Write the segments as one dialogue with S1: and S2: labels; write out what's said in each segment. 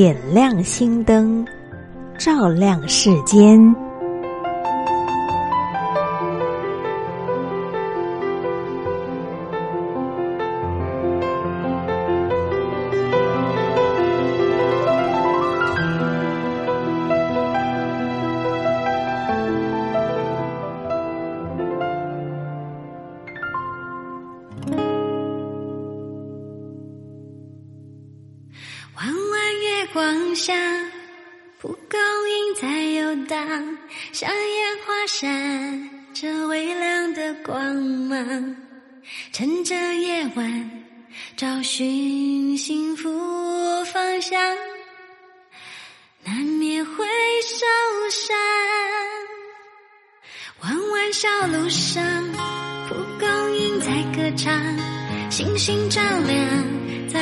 S1: 点亮心灯，照亮世间。小路上，蒲公英在歌唱，星星照亮在。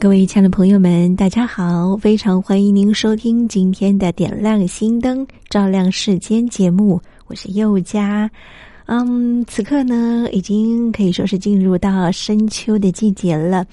S1: 各位亲爱的朋友们，大家好！非常欢迎您收听今天的《点亮心灯，照亮世间》节目，我是佑佳。嗯，此刻呢，已经可以说是进入到深秋的季节了。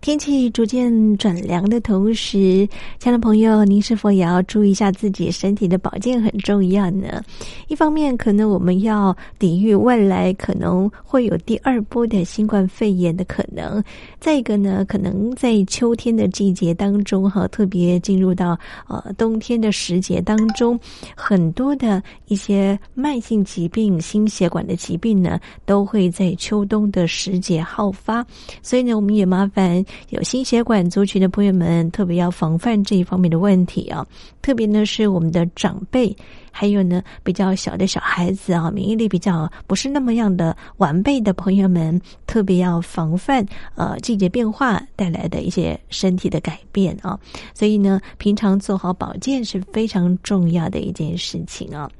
S1: 天气逐渐转凉的同时，亲爱的朋友，您是否也要注意一下自己身体的保健很重要呢？一方面，可能我们要抵御未来可能会有第二波的新冠肺炎的可能；再一个呢，可能在秋天的季节当中，哈，特别进入到呃冬天的时节当中，很多的一些慢性疾病、心血管。的疾病呢，都会在秋冬的时节好发，所以呢，我们也麻烦有心血管族群的朋友们，特别要防范这一方面的问题啊。特别呢，是我们的长辈，还有呢比较小的小孩子啊，免疫力比较不是那么样的完备的朋友们，特别要防范呃季节变化带来的一些身体的改变啊。所以呢，平常做好保健是非常重要的一件事情啊。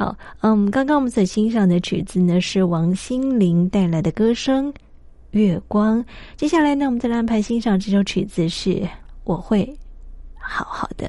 S1: 好，嗯，刚刚我们所欣赏的曲子呢，是王心凌带来的歌声《月光》。接下来呢，我们再来安排欣赏这首曲子，是《我会好好的》。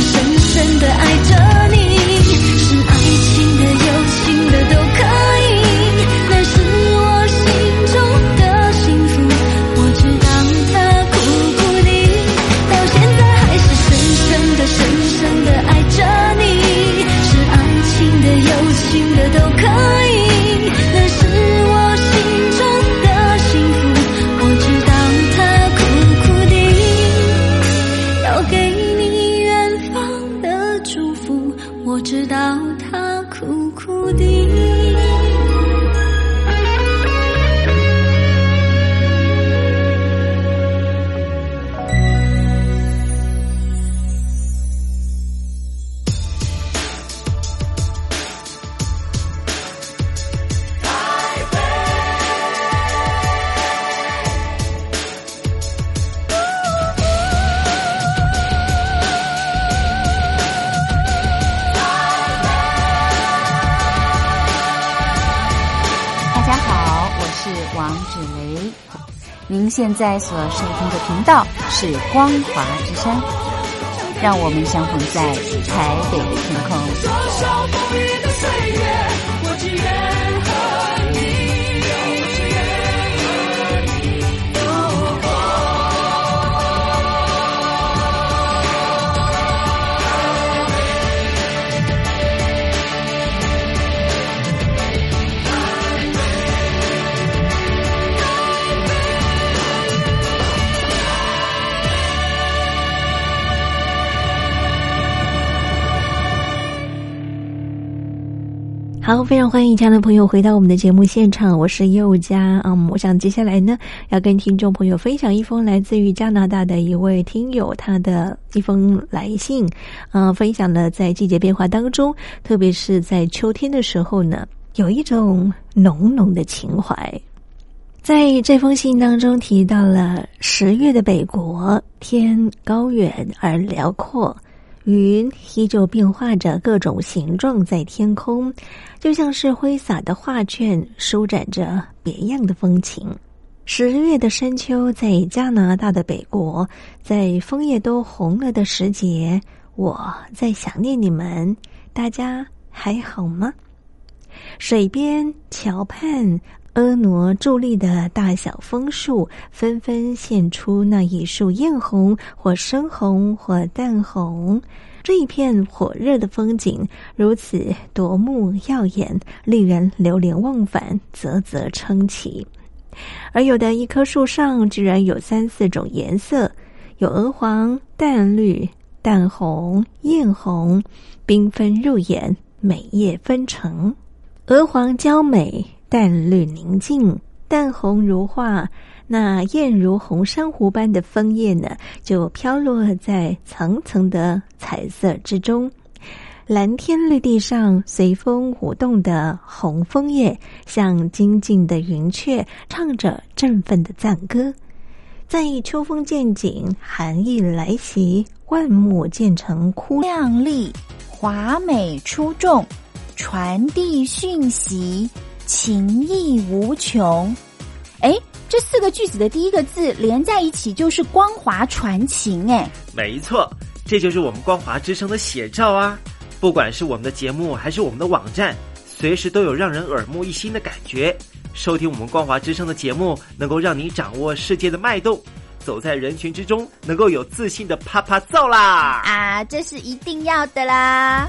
S1: 深深地爱着你。
S2: 您现在所收听的频道是光华之声，让我们相逢在台北的天空。
S3: 好，非常欢迎亲爱的朋友回到我们的节目现场，我是佑佳。嗯，我想接下来呢，要跟听众朋友分享一封来自于加拿大的一位听友他的一封来信。嗯，分享了在季节变化当中，特别是在秋天的时候呢，有一种浓浓的情怀。在这封信当中提到了十月的北国，天高远而辽阔。云依旧变化着各种形状在天空，就像是挥洒的画卷，舒展着别样的风情。十月的深秋，在加拿大的北国，在枫叶都红了的时节，我在想念你们。大家还好吗？水边桥畔，婀娜伫立的大小枫树，纷纷现出那一束艳红，或深红，或淡红。这一片火热的风景如此夺目耀眼，令人流连忘返，啧啧称奇。而有的一棵树上居然有三四种颜色，有鹅黄、淡绿、淡红、艳红，缤纷入眼，美艳纷呈。鹅黄娇美，淡绿宁静，淡红如画。那艳如红珊瑚般的枫叶呢，就飘落在层层的彩色之中。蓝天绿地上随风舞动的红枫叶，像精进的云雀，唱着振奋的赞歌。在秋风渐紧，寒意来袭，万木渐成枯，
S2: 亮丽、华美、出众，传递讯息，情意无穷。哎。这四个句子的第一个字连在一起就是“光华传情”哎，
S4: 没错，这就是我们光华之声的写照啊！不管是我们的节目还是我们的网站，随时都有让人耳目一新的感觉。收听我们光华之声的节目，能够让你掌握世界的脉动，走在人群之中，能够有自信的啪啪造啦！
S2: 啊，这是一定要的啦！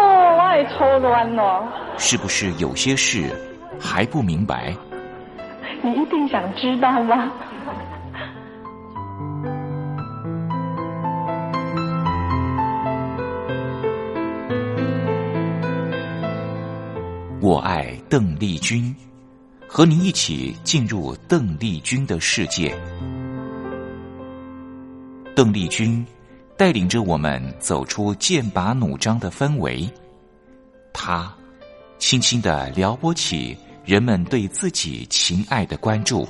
S5: 哦，我也初恋哦。
S6: 是不是有些事还不明白？
S5: 你一定想知道吗？
S6: 我爱邓丽君，和你一起进入邓丽君的世界。邓丽君带领着我们走出剑拔弩张的氛围，他轻轻的撩拨起人们对自己情爱的关注，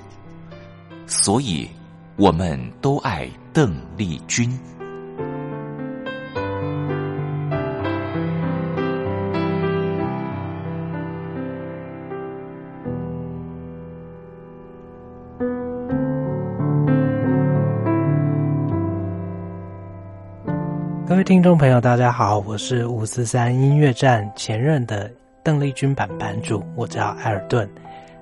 S6: 所以我们都爱邓丽君。
S7: 位听众朋友，大家好，我是五四三音乐站前任的邓丽君版版主，我叫艾尔顿。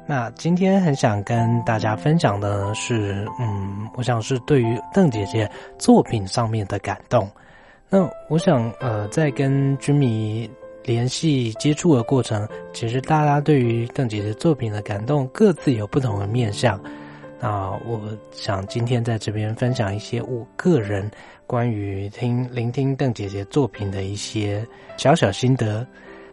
S7: 那今天很想跟大家分享的是，嗯，我想是对于邓姐姐作品上面的感动。那我想，呃，在跟军迷联系接触的过程，其实大家对于邓姐姐作品的感动各自有不同的面向。那我想今天在这边分享一些我个人关于听聆听邓姐姐作品的一些小小心得。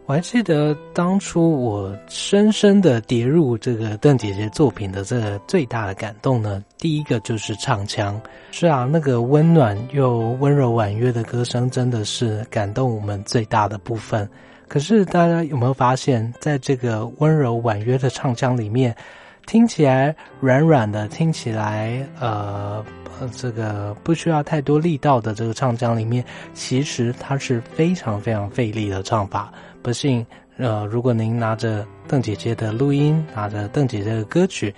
S7: 我还记得当初我深深的跌入这个邓姐姐作品的这个最大的感动呢，第一个就是唱腔。是啊，那个温暖又温柔婉约的歌声真的是感动我们最大的部分。可是大家有没有发现，在这个温柔婉约的唱腔里面，听起来软软的，听起来呃这个不需要太多力道的这个唱腔里面，其实它是非常非常费力的唱法。不信，呃，如果您拿着邓姐姐的录音，拿着邓姐姐的歌曲，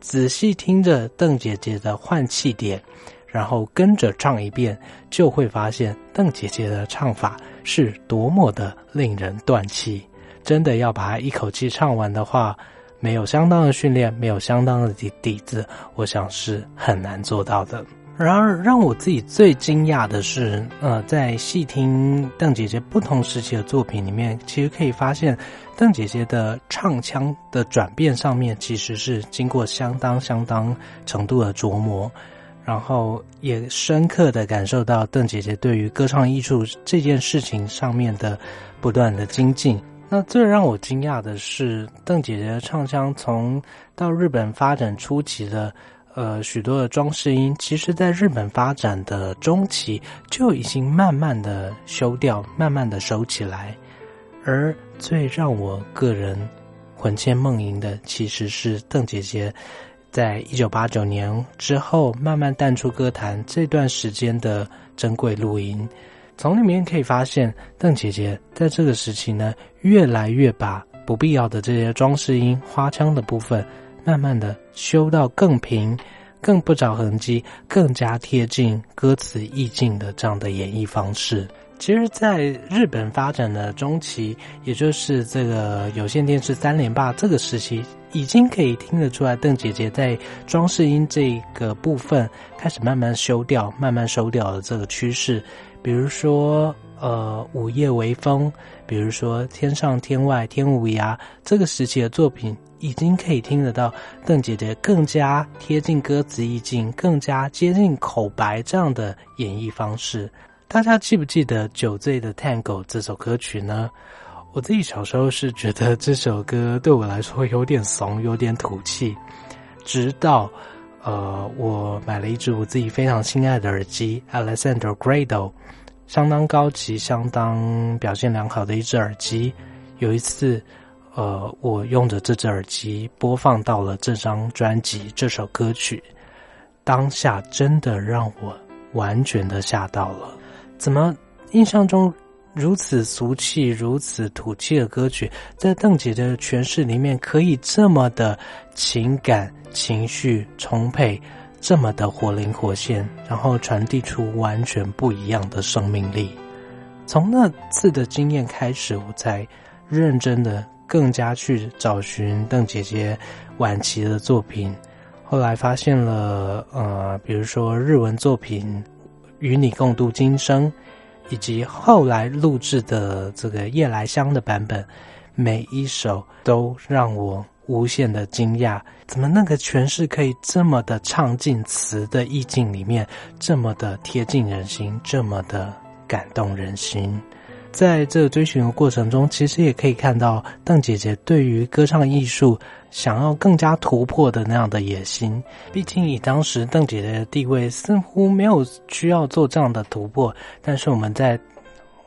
S7: 仔细听着邓姐姐的换气点，然后跟着唱一遍，就会发现邓姐姐的唱法是多么的令人断气。真的要把它一口气唱完的话，没有相当的训练，没有相当的底底子，我想是很难做到的。然而，让我自己最惊讶的是，呃，在细听邓姐姐不同时期的作品里面，其实可以发现，邓姐姐的唱腔的转变上面，其实是经过相当相当程度的琢磨，然后也深刻的感受到邓姐姐对于歌唱艺术这件事情上面的不断的精进。那最让我惊讶的是，邓姐姐的唱腔从到日本发展初期的。呃，许多的装饰音，其实在日本发展的中期就已经慢慢的修掉，慢慢的收起来。而最让我个人魂牵梦萦的，其实是邓姐姐在一九八九年之后慢慢淡出歌坛这段时间的珍贵录音。从里面可以发现，邓姐姐在这个时期呢，越来越把不必要的这些装饰音、花腔的部分。慢慢的修到更平、更不着痕迹、更加贴近歌词意境的这样的演绎方式。其实，在日本发展的中期，也就是这个有线电视三连霸这个时期，已经可以听得出来，邓姐姐在装饰音这个部分开始慢慢修掉、慢慢收掉的这个趋势。比如说，呃，午夜微风，比如说天上天外天无涯这个时期的作品。已经可以听得到邓姐姐更加贴近歌词意境、更加接近口白这样的演绎方式。大家记不记得《酒醉的 Tango》这首歌曲呢？我自己小时候是觉得这首歌对我来说有点怂、有点土气。直到呃，我买了一只我自己非常心爱的耳机，Alexander Grado，相当高级、相当表现良好的一只耳机。有一次。呃，我用着这只耳机播放到了这张专辑这首歌曲，当下真的让我完全的吓到了。怎么印象中如此俗气、如此土气的歌曲，在邓姐的诠释里面可以这么的情感情绪充沛，这么的活灵活现，然后传递出完全不一样的生命力。从那次的经验开始，我才认真的。更加去找寻邓姐姐晚期的作品，后来发现了呃，比如说日文作品《与你共度今生》，以及后来录制的这个夜来香的版本，每一首都让我无限的惊讶，怎么那个诠释可以这么的唱进词的意境里面，这么的贴近人心，这么的感动人心。在这追寻的过程中，其实也可以看到邓姐姐对于歌唱艺术想要更加突破的那样的野心。毕竟以当时邓姐姐的地位，似乎没有需要做这样的突破。但是我们在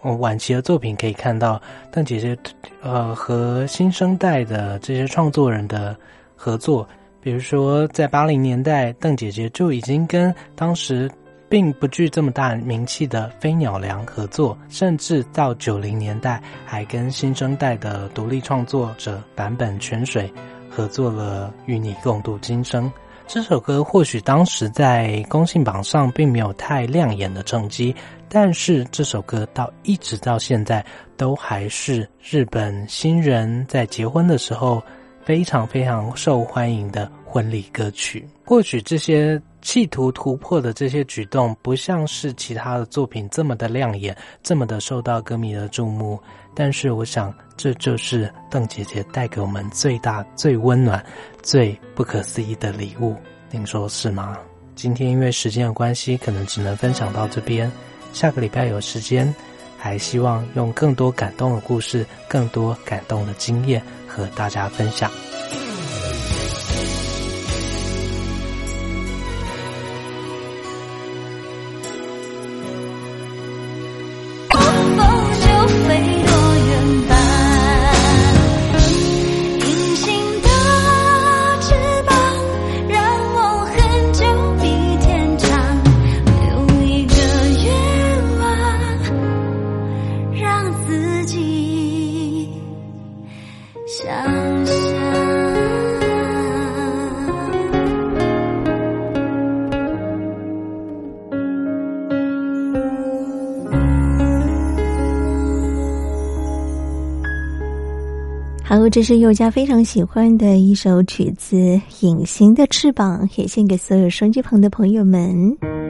S7: 晚期的作品可以看到，邓姐姐呃和新生代的这些创作人的合作，比如说在八零年代，邓姐姐就已经跟当时并不具这么大名气的飞鸟良合作，甚至到九零年代还跟新生代的独立创作者坂本泉水合作了《与你共度今生》。这首歌或许当时在公信榜上并没有太亮眼的成绩，但是这首歌到一直到现在都还是日本新人在结婚的时候非常非常受欢迎的婚礼歌曲。或许这些企图突破的这些举动，不像是其他的作品这么的亮眼，这么的受到歌迷的注目。但是，我想这就是邓姐姐带给我们最大、最温暖、最不可思议的礼物。您说是吗？今天因为时间的关系，可能只能分享到这边。下个礼拜有时间，还希望用更多感动的故事、更多感动的经验和大家分享。
S1: 这是佑嘉非常喜欢的一首曲子《隐形的翅膀》，也献给所有收机旁的朋友们。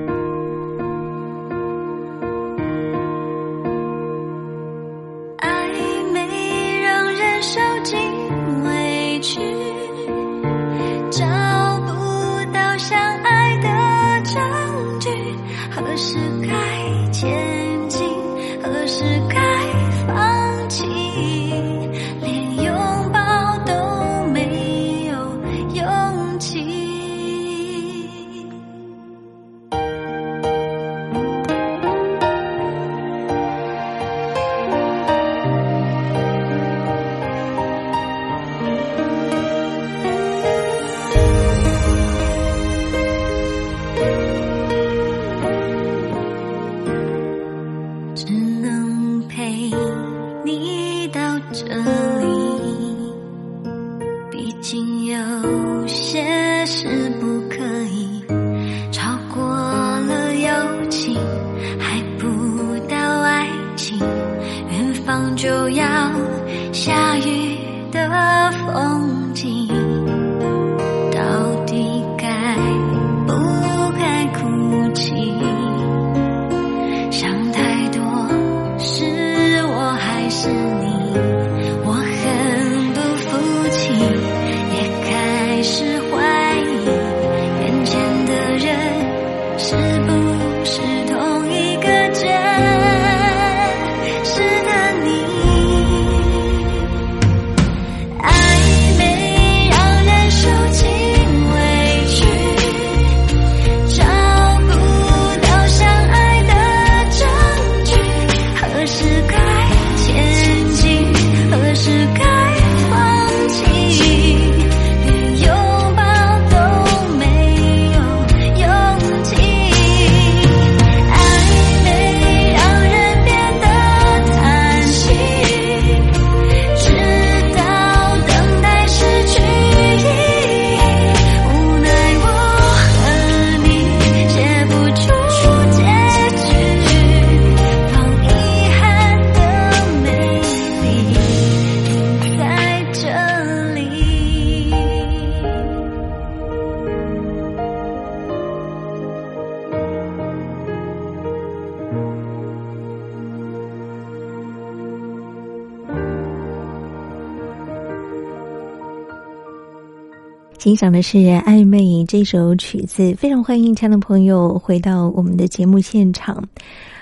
S1: 欣赏的是《暧昧》这首曲子，非常欢迎亲爱的朋友回到我们的节目现场。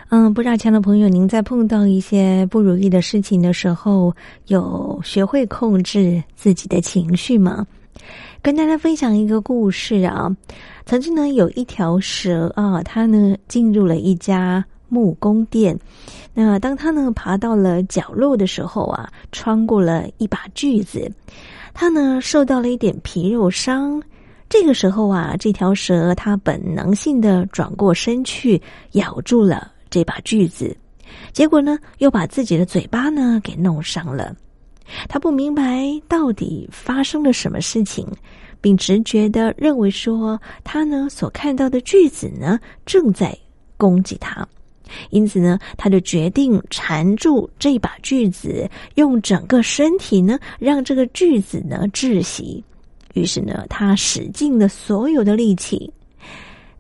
S1: 嗯，不知道亲爱的朋友，您在碰到一些不如意的事情的时候，有学会控制自己的情绪吗？跟大家分享一个故事啊，曾经呢有一条蛇啊，它呢进入了一家木工店，那当它呢爬到了角落的时候啊，穿过了一把锯子。他呢受到了一点皮肉伤，
S3: 这个时候啊，这条蛇它本能性的转过身去咬住了这把锯子，结果呢，又把自己的嘴巴呢给弄伤了。他不明白到底发生了什么事情，并直觉的认为说，他呢所看到的锯子呢正在攻击他，因此呢，他就决定缠住这把锯子，用整个身体呢让这个锯子呢窒息。于是呢，他使尽了所有的力气，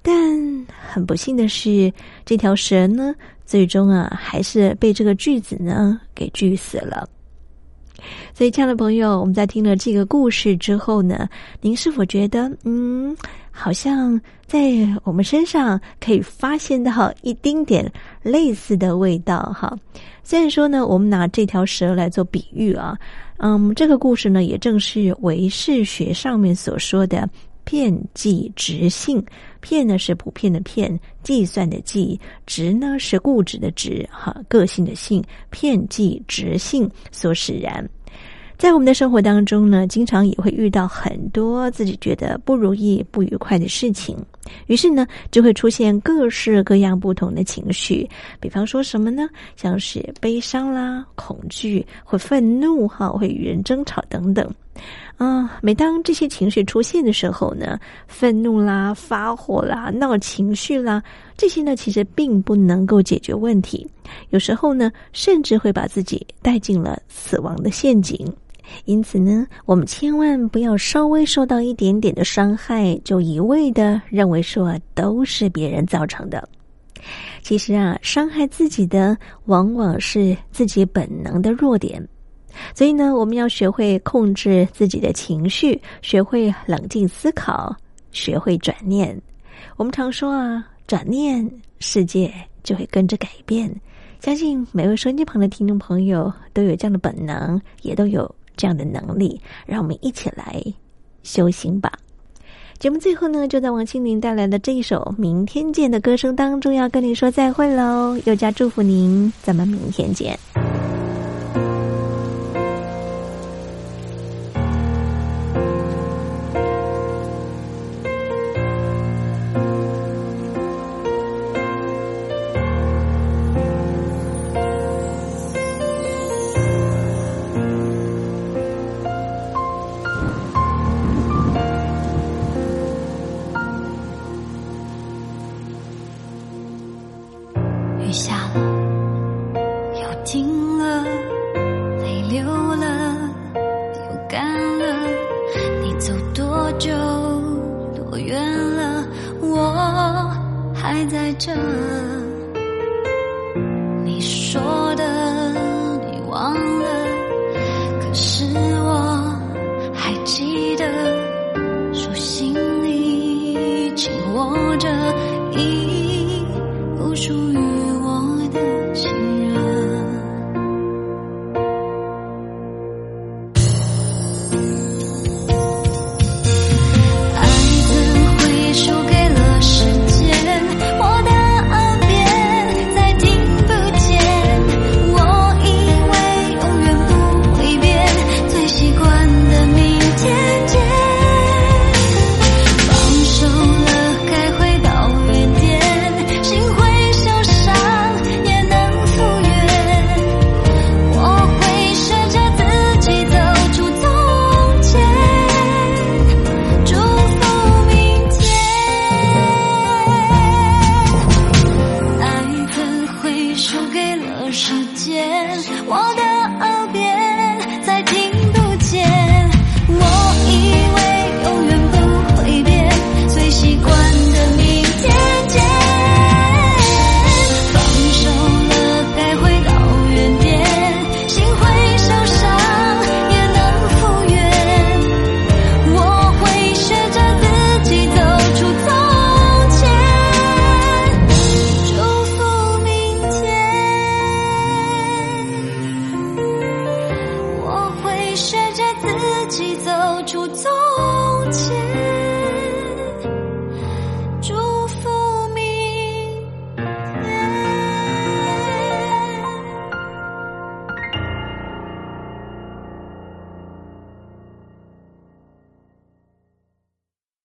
S3: 但很不幸的是，这条蛇呢最终啊还是被这个锯子呢给锯死了。所以，亲爱的朋友，我们在听了这个故事之后呢，您是否觉得，嗯，好像在我们身上可以发现到一丁点类似的味道？哈，虽然说呢，我们拿这条蛇来做比喻啊，嗯，这个故事呢，也正是唯识学上面所说的。片计直性，片呢是普遍的片，计算的计，直呢是固执的执，哈，个性的性，片计直性所使然。在我们的生活当中呢，经常也会遇到很多自己觉得不如意、不愉快的事情，于是呢，就会出现各式各样不同的情绪。比方说什么呢？像是悲伤啦、恐惧、会愤怒哈、会与人争吵等等。啊，每当这些情绪出现的时候呢，愤怒啦、发火啦、闹情绪啦，这些呢其实并不能够解决问题，有时候呢，甚至会把自己带进了死亡的陷阱。因此呢，我们千万不要稍微受到一点点的伤害，就一味的认为说都是别人造成的。其实啊，伤害自己的往往是自己本能的弱点。所以呢，我们要学会控制自己的情绪，学会冷静思考，学会转念。我们常说啊，转念，世界就会跟着改变。相信每位收音机旁的听众朋友都有这样的本能，也都有这样的能力。让我们一起来修行吧。节目最后呢，就在王心凌带来的这一首《明天见》的歌声当中，要跟你说再会喽。又加祝福您，咱们明天见。